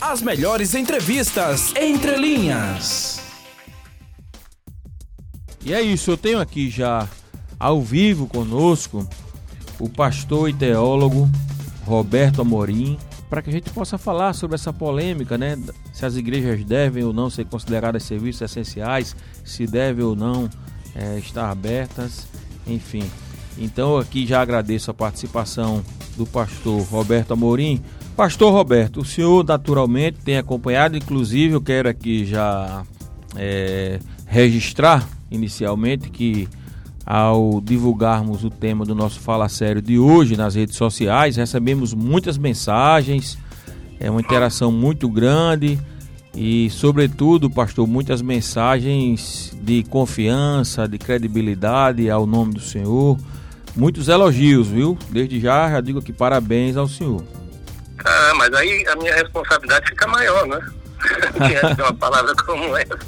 As melhores entrevistas entre linhas. E é isso, eu tenho aqui já ao vivo conosco o pastor e teólogo Roberto Amorim, para que a gente possa falar sobre essa polêmica, né? Se as igrejas devem ou não ser consideradas serviços essenciais, se devem ou não é, estar abertas, enfim. Então aqui já agradeço a participação do pastor Roberto Amorim. Pastor Roberto, o senhor naturalmente tem acompanhado, inclusive eu quero aqui já é, registrar inicialmente que ao divulgarmos o tema do nosso Fala Sério de hoje nas redes sociais, recebemos muitas mensagens, é uma interação muito grande e, sobretudo, pastor, muitas mensagens de confiança, de credibilidade ao nome do Senhor. Muitos elogios, viu? Desde já já digo aqui parabéns ao senhor. Ah, mas aí a minha responsabilidade fica maior, né? Diante de uma palavra como essa.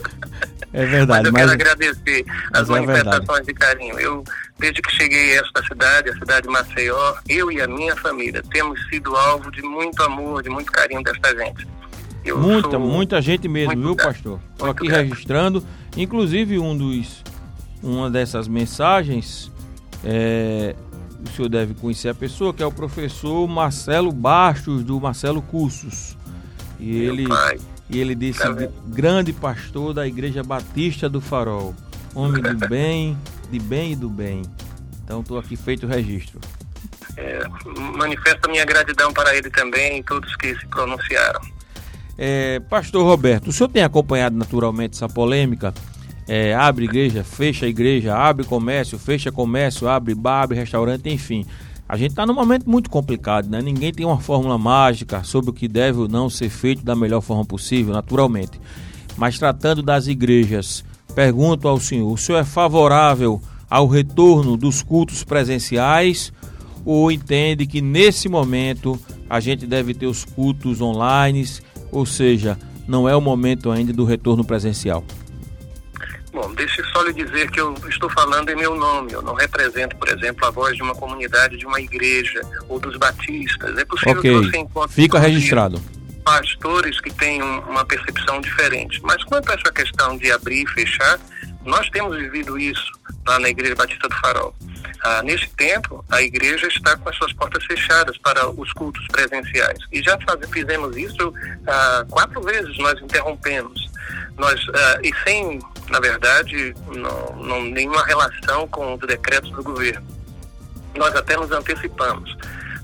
É verdade. Mas eu mas, quero agradecer as é manifestações é de carinho. Eu, desde que cheguei a esta cidade, a cidade de Maceió, eu e a minha família temos sido alvo de muito amor, de muito carinho desta gente. Eu muita, muita gente mesmo, viu, pastor? Estou aqui grato. registrando. Inclusive, um dos, uma dessas mensagens, é, o senhor deve conhecer a pessoa, que é o professor Marcelo Bastos, do Marcelo Cursos. E Meu ele. Pai e ele disse: tá grande pastor da Igreja Batista do Farol, homem do bem, de bem e do bem. Então estou aqui feito o registro. É, manifesto a minha gratidão para ele também e todos que se pronunciaram. É, pastor Roberto, o senhor tem acompanhado naturalmente essa polêmica? É, abre igreja, fecha igreja, abre comércio, fecha comércio, abre bar, abre restaurante, enfim. A gente está num momento muito complicado, né? Ninguém tem uma fórmula mágica sobre o que deve ou não ser feito da melhor forma possível, naturalmente. Mas tratando das igrejas, pergunto ao senhor: o senhor é favorável ao retorno dos cultos presenciais ou entende que nesse momento a gente deve ter os cultos online, ou seja, não é o momento ainda do retorno presencial? Bom, deixe só lhe dizer que eu estou falando em meu nome. Eu não represento, por exemplo, a voz de uma comunidade, de uma igreja ou dos batistas. É possível okay. que você encontre. Fica registrado. Pastores que têm uma percepção diferente. Mas quanto a essa questão de abrir e fechar, nós temos vivido isso lá na Igreja Batista do Farol. Ah, nesse tempo, a igreja está com as suas portas fechadas para os cultos presenciais. E já faz, fizemos isso ah, quatro vezes, nós interrompemos. Nós, ah, e sem na verdade, não, não, nenhuma relação com os decretos do governo. Nós até nos antecipamos.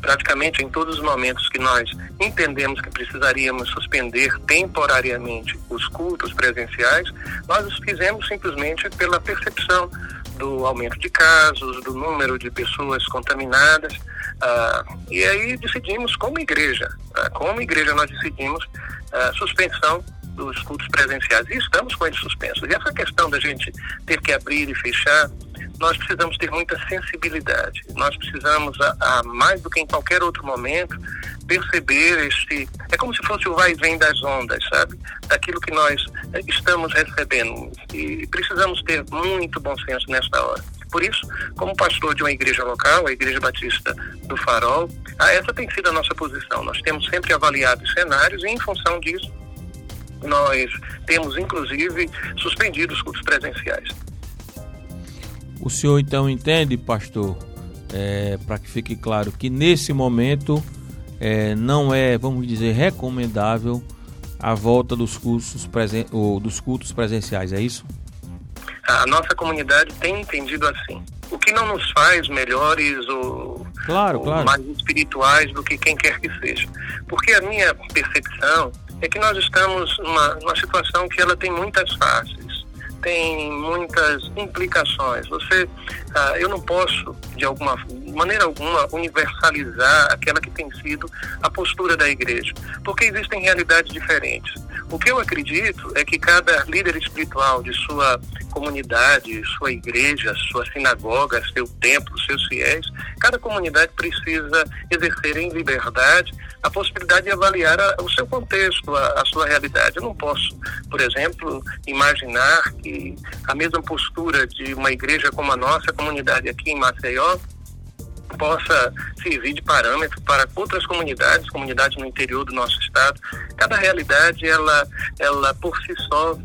Praticamente em todos os momentos que nós entendemos que precisaríamos suspender temporariamente os cultos presenciais, nós os fizemos simplesmente pela percepção do aumento de casos, do número de pessoas contaminadas. Ah, e aí decidimos, como igreja, ah, como igreja, nós decidimos a suspensão dos cultos presenciais. E estamos com eles suspensos. E essa questão da gente ter que abrir e fechar, nós precisamos ter muita sensibilidade. Nós precisamos, a, a mais do que em qualquer outro momento, perceber este. É como se fosse o vai e vem das ondas, sabe? Daquilo que nós eh, estamos recebendo. E precisamos ter muito bom senso nesta hora. Por isso, como pastor de uma igreja local, a Igreja Batista do Farol, essa tem sido a nossa posição. Nós temos sempre avaliado os cenários e, em função disso, nós temos, inclusive, suspendido os cultos presenciais. O senhor então entende, pastor, é, para que fique claro, que nesse momento é, não é, vamos dizer, recomendável a volta dos cursos presen ou dos cultos presenciais, é isso? A nossa comunidade tem entendido assim. O que não nos faz melhores ou, claro, ou claro. mais espirituais do que quem quer que seja. Porque a minha percepção é que nós estamos numa, numa situação que ela tem muitas faces, tem muitas implicações. Você, ah, eu não posso, de alguma maneira alguma, universalizar aquela que tem sido a postura da igreja, porque existem realidades diferentes. O que eu acredito é que cada líder espiritual de sua comunidade, sua igreja, sua sinagoga, seu templo, seus fiéis, cada comunidade precisa exercer em liberdade a possibilidade de avaliar a, o seu contexto, a, a, sua realidade. Eu não posso, por exemplo, imaginar que a mesma postura de uma igreja como a nossa comunidade aqui em Maceió possa servir de parâmetro para outras comunidades, comunidades no interior do nosso estado. Cada realidade, ela, ela por si só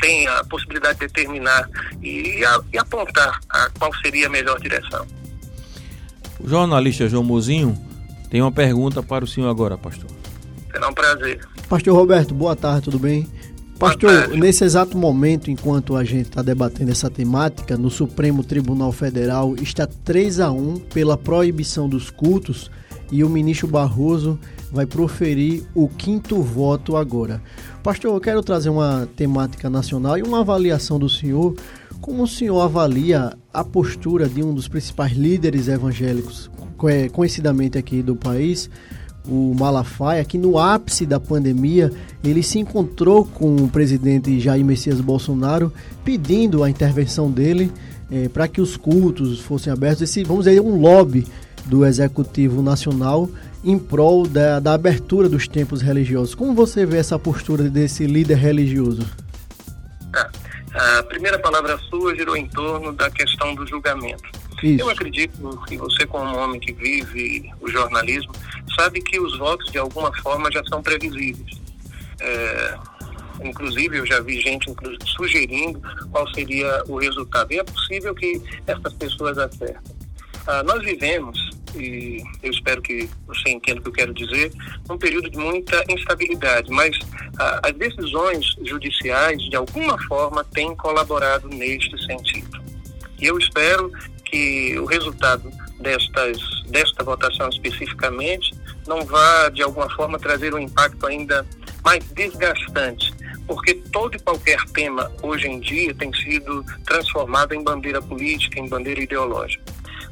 tem a possibilidade de determinar e, a, e apontar a qual seria a melhor direção. O jornalista João Mozinho tem uma pergunta para o senhor agora, pastor. Será um prazer. Pastor Roberto, boa tarde, tudo bem? Pastor, nesse exato momento, enquanto a gente está debatendo essa temática, no Supremo Tribunal Federal está 3 a 1 pela proibição dos cultos e o ministro Barroso vai proferir o quinto voto agora. Pastor, eu quero trazer uma temática nacional e uma avaliação do senhor. Como o senhor avalia a postura de um dos principais líderes evangélicos, conhecidamente aqui do país, o Malafaia, que no ápice da pandemia ele se encontrou com o presidente Jair Messias Bolsonaro pedindo a intervenção dele é, para que os cultos fossem abertos. Esse, vamos dizer, um lobby do Executivo Nacional em prol da, da abertura dos templos religiosos. Como você vê essa postura desse líder religioso? Ah, a primeira palavra sua girou em torno da questão do julgamento. Isso. Eu acredito que você, como homem que vive o jornalismo, sabe que os votos de alguma forma já são previsíveis. É, inclusive, eu já vi gente sugerindo qual seria o resultado. E é possível que essas pessoas acertem. Ah, nós vivemos, e eu espero que você entenda o que eu quero dizer, um período de muita instabilidade, mas ah, as decisões judiciais, de alguma forma, têm colaborado neste sentido. E eu espero que o resultado destas, desta votação especificamente não vá, de alguma forma, trazer um impacto ainda mais desgastante, porque todo e qualquer tema hoje em dia tem sido transformado em bandeira política, em bandeira ideológica.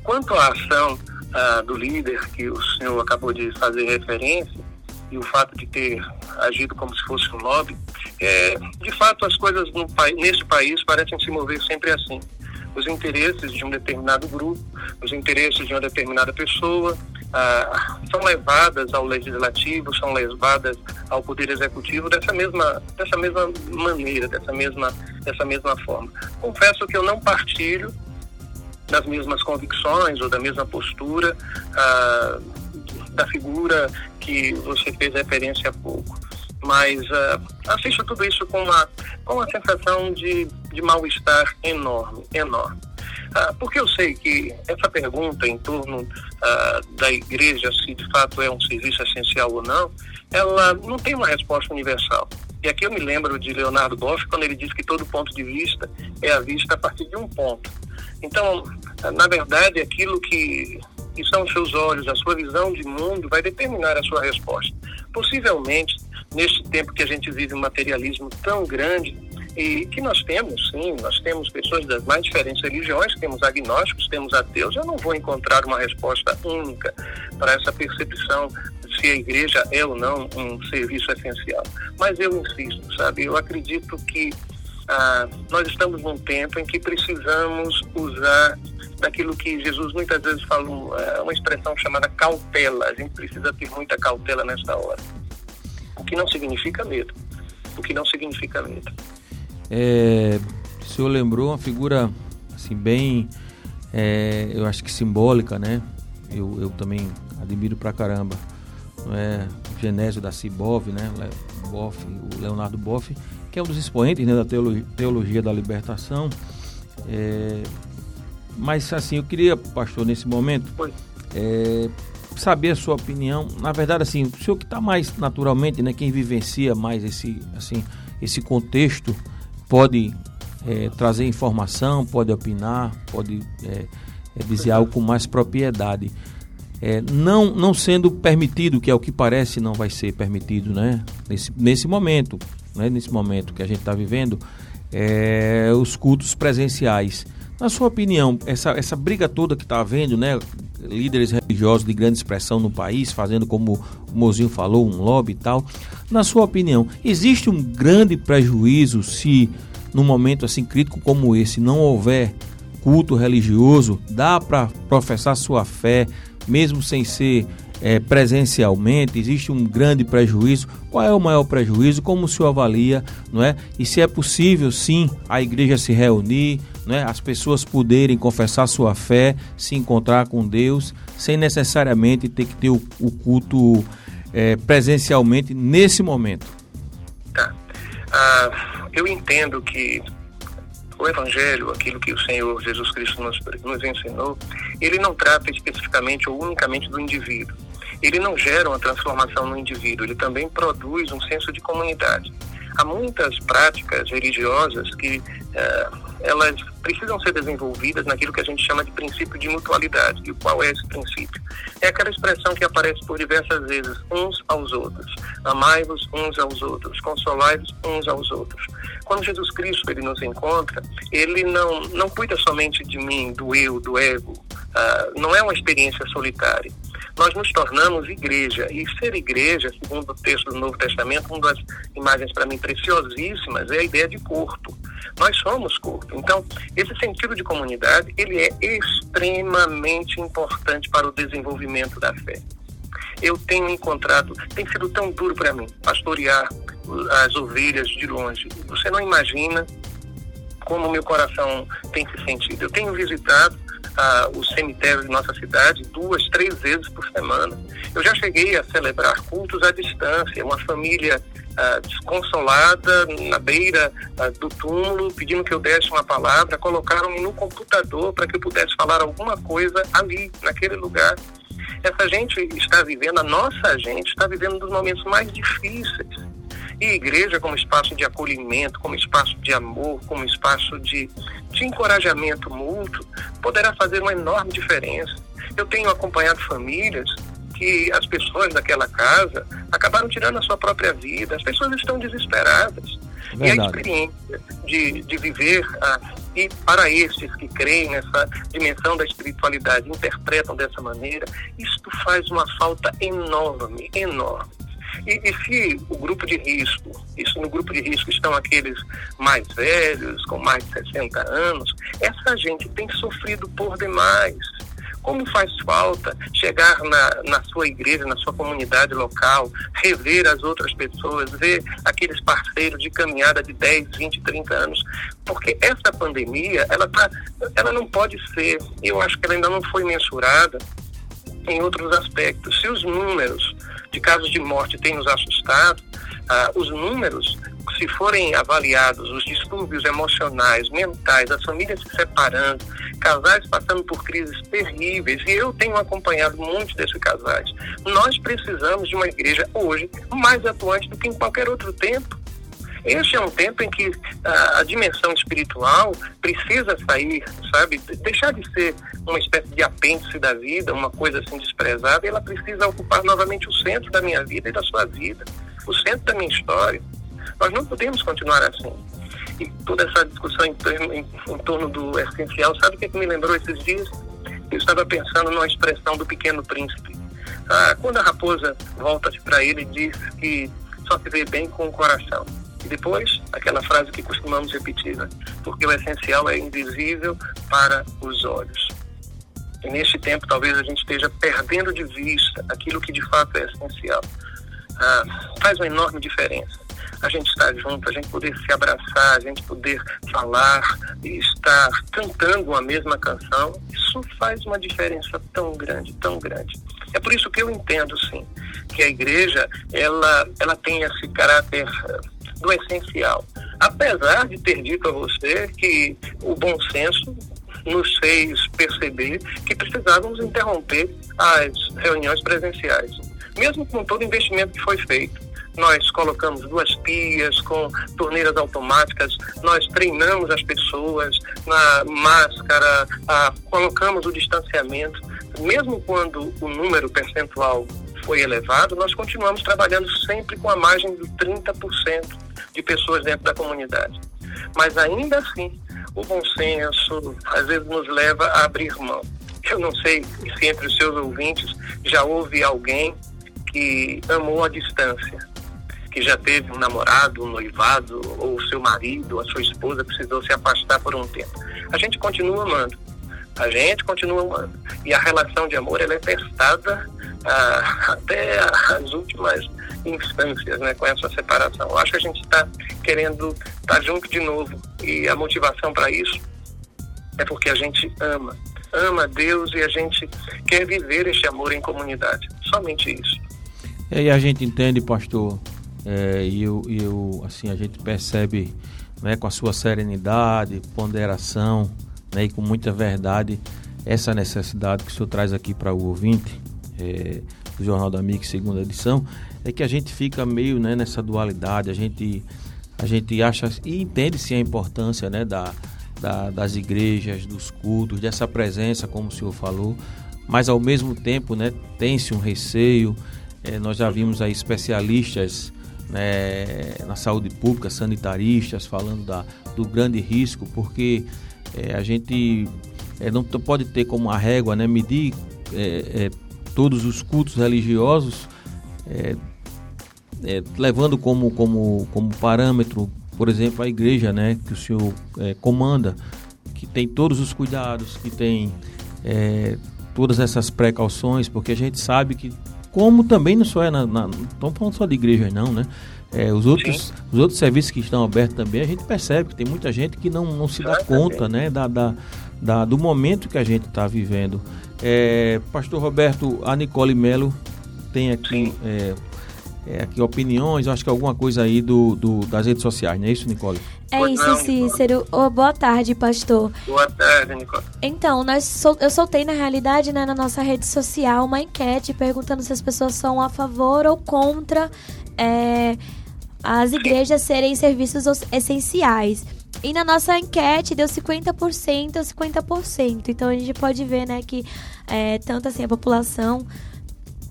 Quanto à ação ah, do líder que o senhor acabou de fazer referência, e o fato de ter agido como se fosse um lobby, é, de fato as coisas no, nesse país parecem se mover sempre assim os interesses de um determinado grupo, os interesses de uma determinada pessoa, ah, são levadas ao legislativo, são levadas ao poder executivo dessa mesma, dessa mesma maneira, dessa mesma, dessa mesma forma. Confesso que eu não partilho das mesmas convicções ou da mesma postura ah, da figura que você fez referência há pouco mas uh, assisto tudo isso com uma, com uma sensação de, de mal-estar enorme, enorme. Uh, porque eu sei que essa pergunta em torno uh, da igreja, se de fato é um serviço essencial ou não, ela não tem uma resposta universal. E aqui eu me lembro de Leonardo Boff, quando ele diz que todo ponto de vista é a vista a partir de um ponto. Então, na verdade, aquilo que, que são os seus olhos, a sua visão de mundo, vai determinar a sua resposta. Possivelmente, neste tempo que a gente vive um materialismo tão grande e que nós temos, sim, nós temos pessoas das mais diferentes religiões, temos agnósticos, temos ateus. Eu não vou encontrar uma resposta única para essa percepção se a igreja é ou não um serviço essencial. Mas eu insisto, sabe, eu acredito que ah, nós estamos num tempo em que precisamos usar daquilo que Jesus muitas vezes falou, é uma expressão chamada cautela. A gente precisa ter muita cautela nesta hora que não significa medo. O que não significa medo. É, o senhor lembrou uma figura assim bem, é, eu acho que simbólica, né? Eu, eu também admiro pra caramba. Não é? Genésio da Cibov, né? Boff, o Leonardo Boff, que é um dos expoentes né, da teologia, teologia da libertação. É, mas assim, eu queria, pastor, nesse momento, é, saber a sua opinião. Na verdade, assim, o senhor que está mais naturalmente, né, quem vivencia mais esse, assim, esse contexto, pode é, trazer informação, pode opinar, pode é, é, dizer algo com mais propriedade. É, não, não sendo permitido, que é o que parece não vai ser permitido, né? Nesse, nesse momento, né? nesse momento que a gente está vivendo, é, os cultos presenciais. Na sua opinião, essa, essa briga toda que está havendo, né? Líderes religiosos de grande expressão no país, fazendo como o Mozinho falou, um lobby e tal. Na sua opinião, existe um grande prejuízo se num momento assim crítico como esse não houver culto religioso, dá para professar sua fé, mesmo sem ser é, presencialmente, existe um grande prejuízo. Qual é o maior prejuízo? Como o senhor avalia, não é? E se é possível, sim, a igreja se reunir, não é? As pessoas poderem confessar sua fé, se encontrar com Deus, sem necessariamente ter que ter o, o culto é, presencialmente nesse momento. Tá. Ah, eu entendo que o Evangelho, aquilo que o Senhor Jesus Cristo nos, nos ensinou, ele não trata especificamente ou unicamente do indivíduo. Ele não gera uma transformação no indivíduo, ele também produz um senso de comunidade. Há muitas práticas religiosas que eh, elas precisam ser desenvolvidas naquilo que a gente chama de princípio de mutualidade. E qual é esse princípio? É aquela expressão que aparece por diversas vezes, uns aos outros. Amai-vos uns aos outros, consolai-vos uns aos outros. Quando Jesus Cristo ele nos encontra, ele não, não cuida somente de mim, do eu, do ego. Uh, não é uma experiência solitária nós nos tornamos igreja. E ser igreja, segundo o texto do Novo Testamento, uma das imagens para mim preciosíssimas é a ideia de corpo. Nós somos corpo. Então, esse sentido de comunidade, ele é extremamente importante para o desenvolvimento da fé. Eu tenho encontrado, tem sido tão duro para mim pastorear as ovelhas de longe. Você não imagina como meu coração tem se sentido. Eu tenho visitado ah, o cemitério de nossa cidade duas, três vezes por semana. Eu já cheguei a celebrar cultos à distância, uma família ah, desconsolada na beira ah, do túmulo, pedindo que eu desse uma palavra, colocaram-me no computador para que eu pudesse falar alguma coisa ali, naquele lugar. Essa gente está vivendo, a nossa gente está vivendo um dos momentos mais difíceis e igreja como espaço de acolhimento, como espaço de amor, como espaço de, de encorajamento mútuo, poderá fazer uma enorme diferença. Eu tenho acompanhado famílias que as pessoas daquela casa acabaram tirando a sua própria vida, as pessoas estão desesperadas. Verdade. E a experiência de, de viver, ah, e para estes que creem nessa dimensão da espiritualidade, interpretam dessa maneira, isto faz uma falta enorme, enorme. E, e, se o grupo de risco, isso no grupo de risco estão aqueles mais velhos, com mais de 60 anos, essa gente tem sofrido por demais. Como faz falta chegar na, na sua igreja, na sua comunidade local, rever as outras pessoas, ver aqueles parceiros de caminhada de 10, 20, 30 anos. Porque essa pandemia, ela, tá, ela não pode ser, eu acho que ela ainda não foi mensurada em outros aspectos. Se os números de casos de morte têm nos assustado, ah, os números, se forem avaliados, os distúrbios emocionais, mentais, as famílias se separando, casais passando por crises terríveis, e eu tenho acompanhado muitos desses casais. Nós precisamos de uma igreja hoje mais atuante do que em qualquer outro tempo. Este é um tempo em que a, a dimensão espiritual precisa sair, sabe? Deixar de ser uma espécie de apêndice da vida, uma coisa assim desprezada, ela precisa ocupar novamente o centro da minha vida e da sua vida, o centro da minha história. Nós não podemos continuar assim. E toda essa discussão em, em, em torno do essencial, sabe o que, é que me lembrou esses dias? Eu estava pensando numa expressão do Pequeno Príncipe. Ah, quando a raposa volta para ele e diz que só se vê bem com o coração. Depois, aquela frase que costumamos repetir, né? porque o essencial é invisível para os olhos. E neste tempo, talvez a gente esteja perdendo de vista aquilo que de fato é essencial. Ah, faz uma enorme diferença. A gente estar junto, a gente poder se abraçar, a gente poder falar e estar cantando a mesma canção, isso faz uma diferença tão grande, tão grande. É por isso que eu entendo, sim, que a igreja, ela, ela tem esse caráter do essencial. Apesar de ter dito a você que o bom senso nos fez perceber que precisávamos interromper as reuniões presenciais. Mesmo com todo o investimento que foi feito, nós colocamos duas pias com torneiras automáticas, nós treinamos as pessoas na máscara, ah, colocamos o distanciamento. Mesmo quando o número percentual foi elevado, nós continuamos trabalhando sempre com a margem de 30% de pessoas dentro da comunidade. Mas ainda assim, o bom senso às vezes nos leva a abrir mão. Eu não sei se entre os seus ouvintes já houve alguém que amou a distância, que já teve um namorado, um noivado, ou seu marido, a sua esposa precisou se afastar por um tempo. A gente continua amando, A gente continua amando. E a relação de amor ela é testada ah, até as últimas instâncias né, com essa separação. Eu acho que a gente está querendo estar tá junto de novo. E a motivação para isso é porque a gente ama. Ama Deus e a gente quer viver este amor em comunidade. Somente isso. E a gente entende, pastor, é, e eu, eu, assim, a gente percebe né, com a sua serenidade, ponderação né, e com muita verdade essa necessidade que o senhor traz aqui para o ouvinte é, do Jornal da MIC, segunda edição, é que a gente fica meio né, nessa dualidade, a gente, a gente acha e entende-se a importância né, da, da, das igrejas, dos cultos, dessa presença, como o senhor falou, mas ao mesmo tempo né, tem-se um receio, é, nós já vimos aí especialistas né, na saúde pública, sanitaristas, falando da, do grande risco, porque é, a gente é, não pode ter como a régua né, medir todos os cultos religiosos, é, é, levando como, como, como parâmetro, por exemplo, a igreja né, que o senhor comanda, que tem todos os cuidados, que tem todas essas precauções, porque a gente sabe que como também não só é na, na não estamos falando só de igrejas não, né? É, os, outros, os outros serviços que estão abertos também, a gente percebe que tem muita gente que não, não se dá conta né, da, da, da, do momento que a gente está vivendo. É, Pastor Roberto, a Nicole Melo tem aqui, é, é, aqui opiniões, acho que alguma coisa aí do, do, das redes sociais, não é isso, Nicole? É isso, não, Cícero. Oh, boa tarde, pastor. Boa tarde, Nicole. Então, nós sol eu soltei na realidade né, na nossa rede social uma enquete perguntando se as pessoas são a favor ou contra é, as igrejas serem serviços essenciais. E na nossa enquete deu 50% a 50%. Então a gente pode ver, né, que é, tanto assim a população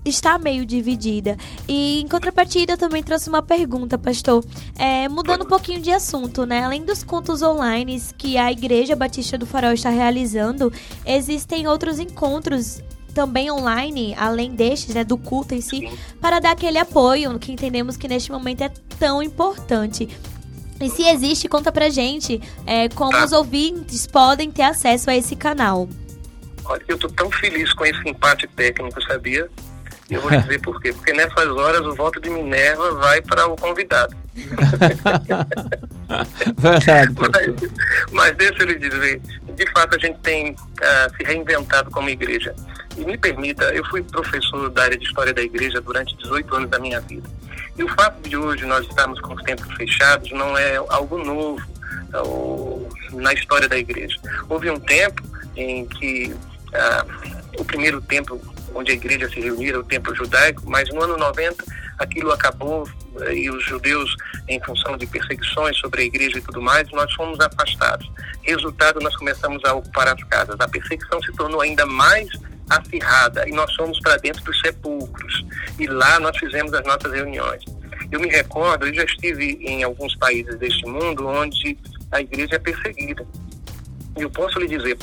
está meio dividida. E em contrapartida, eu também trouxe uma pergunta, pastor. É, mudando um pouquinho de assunto, né? Além dos cultos online que a Igreja Batista do Farol está realizando, existem outros encontros também online, além destes, né, do culto em si, para dar aquele apoio que entendemos que neste momento é tão importante. E se existe, conta pra gente é, como os ouvintes podem ter acesso a esse canal. Olha, eu tô tão feliz com esse empate técnico, sabia? Eu vou dizer por quê. Porque nessas horas o voto de Minerva vai para o convidado. Verdade. mas, mas deixa eu lhe dizer, de fato a gente tem uh, se reinventado como igreja. E me permita, eu fui professor da área de História da Igreja durante 18 anos da minha vida. E o fato de hoje nós estarmos com os tempos fechados não é algo novo uh, na história da igreja. Houve um tempo em que uh, o primeiro templo onde a igreja se reunia era o templo judaico, mas no ano 90 aquilo acabou eh, e os judeus, em função de perseguições sobre a igreja e tudo mais, nós fomos afastados. Resultado, nós começamos a ocupar as casas. A perseguição se tornou ainda mais acirrada e nós fomos para dentro dos sepulcros e lá nós fizemos as nossas reuniões. Eu me recordo, eu já estive em alguns países deste mundo onde a igreja é perseguida. Eu posso lhe dizer,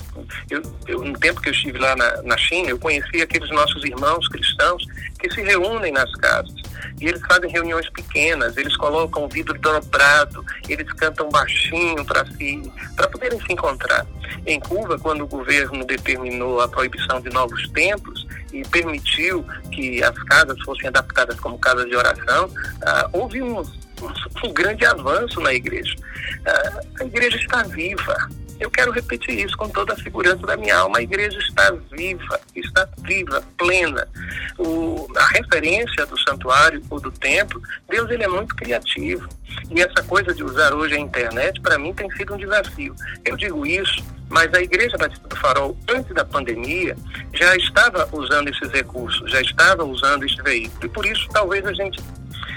eu, eu, no tempo que eu estive lá na, na China, eu conheci aqueles nossos irmãos cristãos que se reúnem nas casas. E eles fazem reuniões pequenas, eles colocam o vidro dobrado, eles cantam baixinho para si, para poderem se encontrar. Em Cuba, quando o governo determinou a proibição de novos templos e permitiu que as casas fossem adaptadas como casas de oração, ah, houve um, um, grande avanço na igreja. Ah, a igreja está viva, eu quero repetir isso com toda a segurança da minha alma. A igreja está viva, está viva, plena. O, a referência do santuário ou do templo, Deus ele é muito criativo. E essa coisa de usar hoje a internet, para mim, tem sido um desafio. Eu digo isso, mas a Igreja Batista do Farol, antes da pandemia, já estava usando esses recursos, já estava usando esse veículo. E por isso, talvez a gente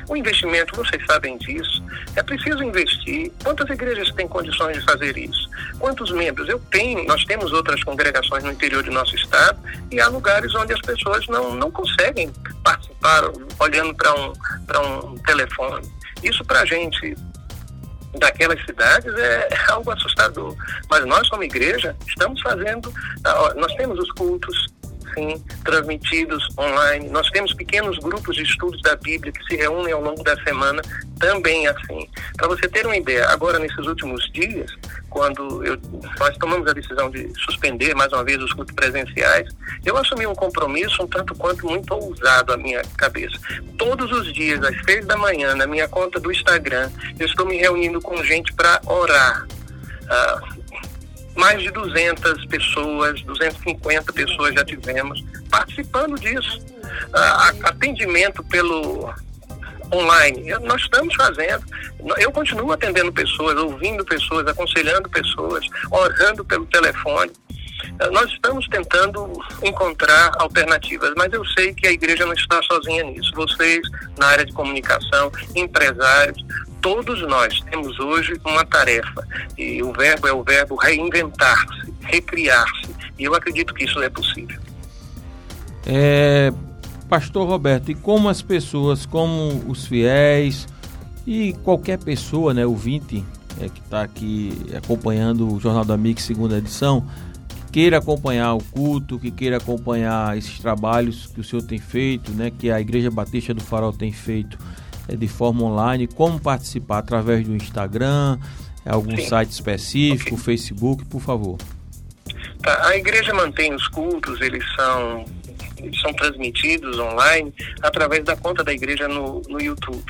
o investimento, vocês sabem disso, é preciso investir. Quantas igrejas têm condições de fazer isso? Quantos membros? Eu tenho, nós temos outras congregações no interior do nosso estado e há lugares onde as pessoas não, não conseguem participar olhando para um, um telefone. Isso para a gente daquelas cidades é algo assustador. Mas nós, como igreja, estamos fazendo, nós temos os cultos, sim, transmitidos online. Nós temos pequenos grupos de estudos da Bíblia que se reúnem ao longo da semana, também assim. Para você ter uma ideia, agora nesses últimos dias, quando eu, nós tomamos a decisão de suspender mais uma vez os cultos presenciais, eu assumi um compromisso um tanto quanto muito ousado à minha cabeça. Todos os dias, às seis da manhã, na minha conta do Instagram, eu estou me reunindo com gente para orar. Uh, mais de 200 pessoas, 250 pessoas já tivemos participando disso. Uh, atendimento pelo online. Nós estamos fazendo. Eu continuo atendendo pessoas, ouvindo pessoas, aconselhando pessoas, orando pelo telefone. Eh, nós estamos tentando encontrar alternativas, mas eu sei que a igreja não está sozinha nisso. Vocês, na área de comunicação, empresários, todos nós temos hoje uma tarefa. E o verbo é o verbo reinventar-se, recriar-se. E eu acredito que isso é possível. É, Pastor Roberto, e como as pessoas, como os fiéis e qualquer pessoa, né, ouvinte, é, que está aqui acompanhando o Jornal da Mix, segunda edição, que queira acompanhar o culto, que queira acompanhar esses trabalhos que o senhor tem feito, né, que a Igreja Batista do Farol tem feito de forma online, como participar através do Instagram, algum Sim. site específico, okay. Facebook, por favor. Tá, a igreja mantém os cultos, eles são são transmitidos online através da conta da igreja no, no YouTube.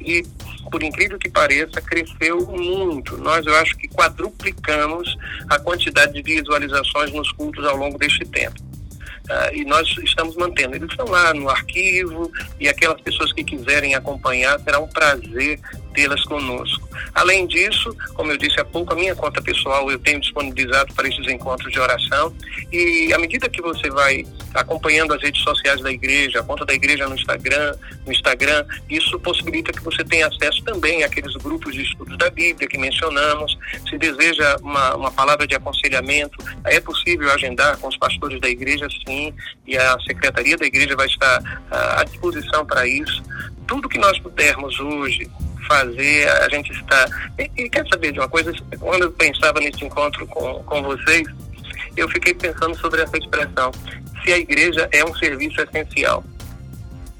E, por incrível que pareça, cresceu muito. Nós, eu acho que quadruplicamos a quantidade de visualizações nos cultos ao longo deste tempo. Uh, e nós estamos mantendo. Eles estão lá no arquivo e aquelas pessoas que quiserem acompanhar terá um prazer tê-las conosco. Além disso, como eu disse há pouco, a minha conta pessoal eu tenho disponibilizado para esses encontros de oração e à medida que você vai acompanhando as redes sociais da igreja, a conta da igreja no Instagram, no Instagram, isso possibilita que você tenha acesso também àqueles grupos de estudos da Bíblia que mencionamos. Se deseja uma, uma palavra de aconselhamento, é possível agendar com os pastores da igreja, sim, e a secretaria da igreja vai estar uh, à disposição para isso. Tudo que nós pudermos hoje fazer, a gente está. E, e, quer saber de uma coisa? Quando eu pensava nesse encontro com, com vocês, eu fiquei pensando sobre essa expressão. Se a igreja é um serviço essencial.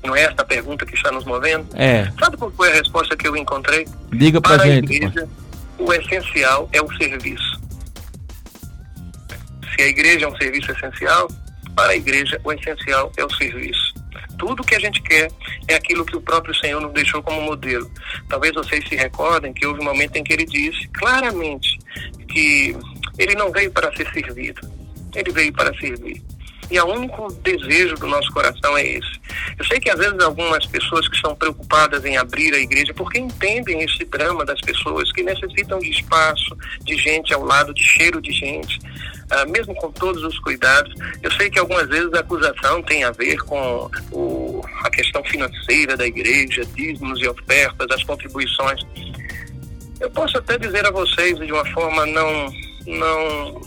Não é esta a pergunta que está nos movendo? É. Sabe qual foi a resposta que eu encontrei? Diga pra Para gente. A igreja, o essencial é o serviço. Se a igreja é um serviço essencial, para a igreja o essencial é o serviço. Tudo que a gente quer é aquilo que o próprio Senhor nos deixou como modelo. Talvez vocês se recordem que houve um momento em que ele disse claramente que ele não veio para ser servido, ele veio para servir. E o único desejo do nosso coração é esse. Eu sei que às vezes algumas pessoas que estão preocupadas em abrir a igreja, porque entendem esse drama das pessoas que necessitam de espaço, de gente ao lado, de cheiro de gente, ah, mesmo com todos os cuidados. Eu sei que algumas vezes a acusação tem a ver com o, a questão financeira da igreja, dízimos e ofertas, as contribuições. Eu posso até dizer a vocês de uma forma não, não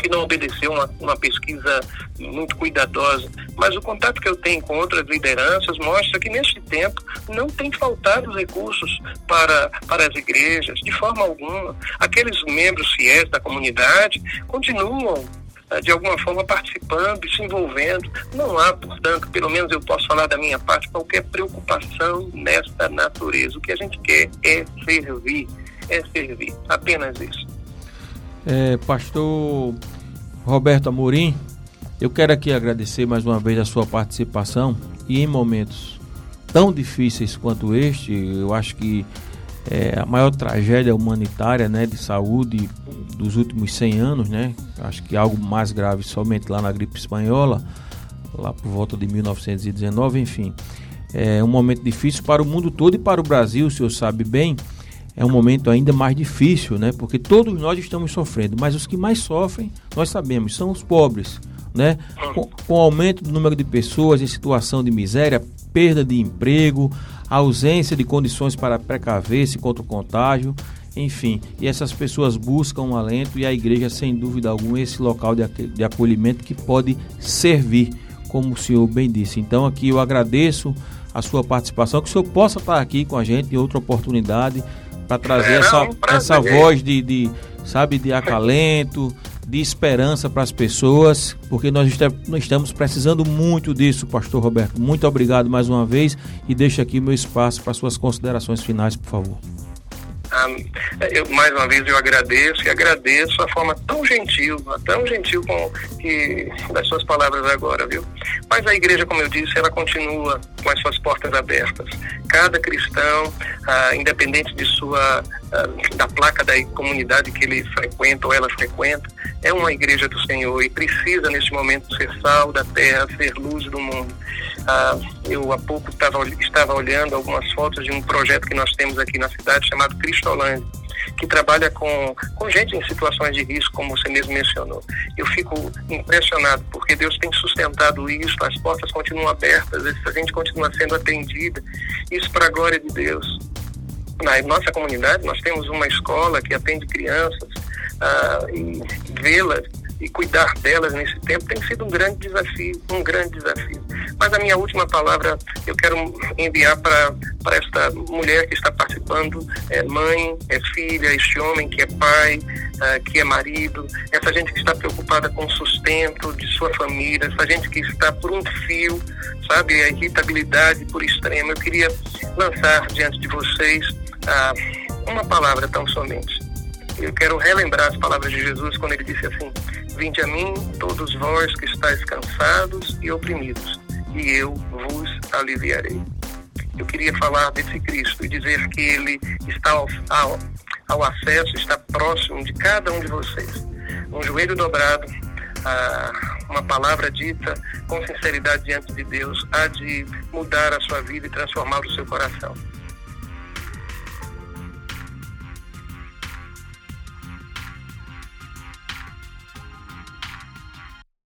que não obedeceu uma, uma pesquisa muito cuidadosa, mas o contato que eu tenho com outras lideranças mostra que neste tempo não tem faltado recursos para, para as igrejas, de forma alguma. Aqueles membros fiéis da comunidade continuam eh, de alguma forma participando e se envolvendo. Não há, portanto, pelo menos eu posso falar da minha parte, qualquer preocupação nesta natureza. O que a gente quer é servir, é servir, apenas isso. É, pastor Roberto Amorim, eu quero aqui agradecer mais uma vez a sua participação e em momentos tão difíceis quanto este, eu acho que é a maior tragédia humanitária né, de saúde dos últimos 100 anos, né? Acho que algo mais grave somente lá na gripe espanhola, lá por volta de 1919, enfim. É um momento difícil para o mundo todo e para o Brasil, o senhor sabe bem é um momento ainda mais difícil, né? Porque todos nós estamos sofrendo, mas os que mais sofrem, nós sabemos, são os pobres, né? Com, com o aumento do número de pessoas em situação de miséria, perda de emprego, ausência de condições para precaver-se contra o contágio, enfim, e essas pessoas buscam um alento e a igreja, sem dúvida alguma, é esse local de, acolhimento que pode servir, como o senhor bem disse. Então, aqui eu agradeço a sua participação, que o senhor possa estar aqui com a gente em outra oportunidade, para trazer essa, essa voz de, de, sabe, de acalento, de esperança para as pessoas, porque nós, nós estamos precisando muito disso, Pastor Roberto. Muito obrigado mais uma vez e deixo aqui meu espaço para suas considerações finais, por favor. Ah, eu, mais uma vez eu agradeço e agradeço a forma tão gentil, tão gentil com que das suas palavras agora, viu? Mas a igreja, como eu disse, ela continua com as suas portas abertas. Cada cristão, ah, independente de sua ah, da placa da comunidade que ele frequenta ou ela frequenta, é uma igreja do Senhor e precisa neste momento ser sal da terra, ser luz do mundo. Ah, eu há pouco tava, estava olhando algumas fotos de um projeto que nós temos aqui na cidade chamado Cristolândia, que trabalha com, com gente em situações de risco, como você mesmo mencionou. Eu fico impressionado porque Deus tem sustentado isso, as portas continuam abertas, a gente continua sendo atendida, isso para a glória de Deus. Na nossa comunidade, nós temos uma escola que atende crianças ah, e vê-las e cuidar delas nesse tempo tem sido um grande desafio, um grande desafio. Mas a minha última palavra eu quero enviar para esta mulher que está participando, é mãe, é filha, este homem que é pai, uh, que é marido, essa gente que está preocupada com o sustento de sua família, essa gente que está por um fio, sabe, a irritabilidade por extremo. Eu queria lançar diante de vocês uh, uma palavra tão somente. Eu quero relembrar as palavras de Jesus quando ele disse assim: Vinde a mim, todos vós que estáis cansados e oprimidos, e eu vos aliviarei. Eu queria falar desse Cristo e dizer que ele está ao, ao, ao acesso, está próximo de cada um de vocês. Um joelho dobrado, uma palavra dita com sinceridade diante de Deus, há de mudar a sua vida e transformar o seu coração.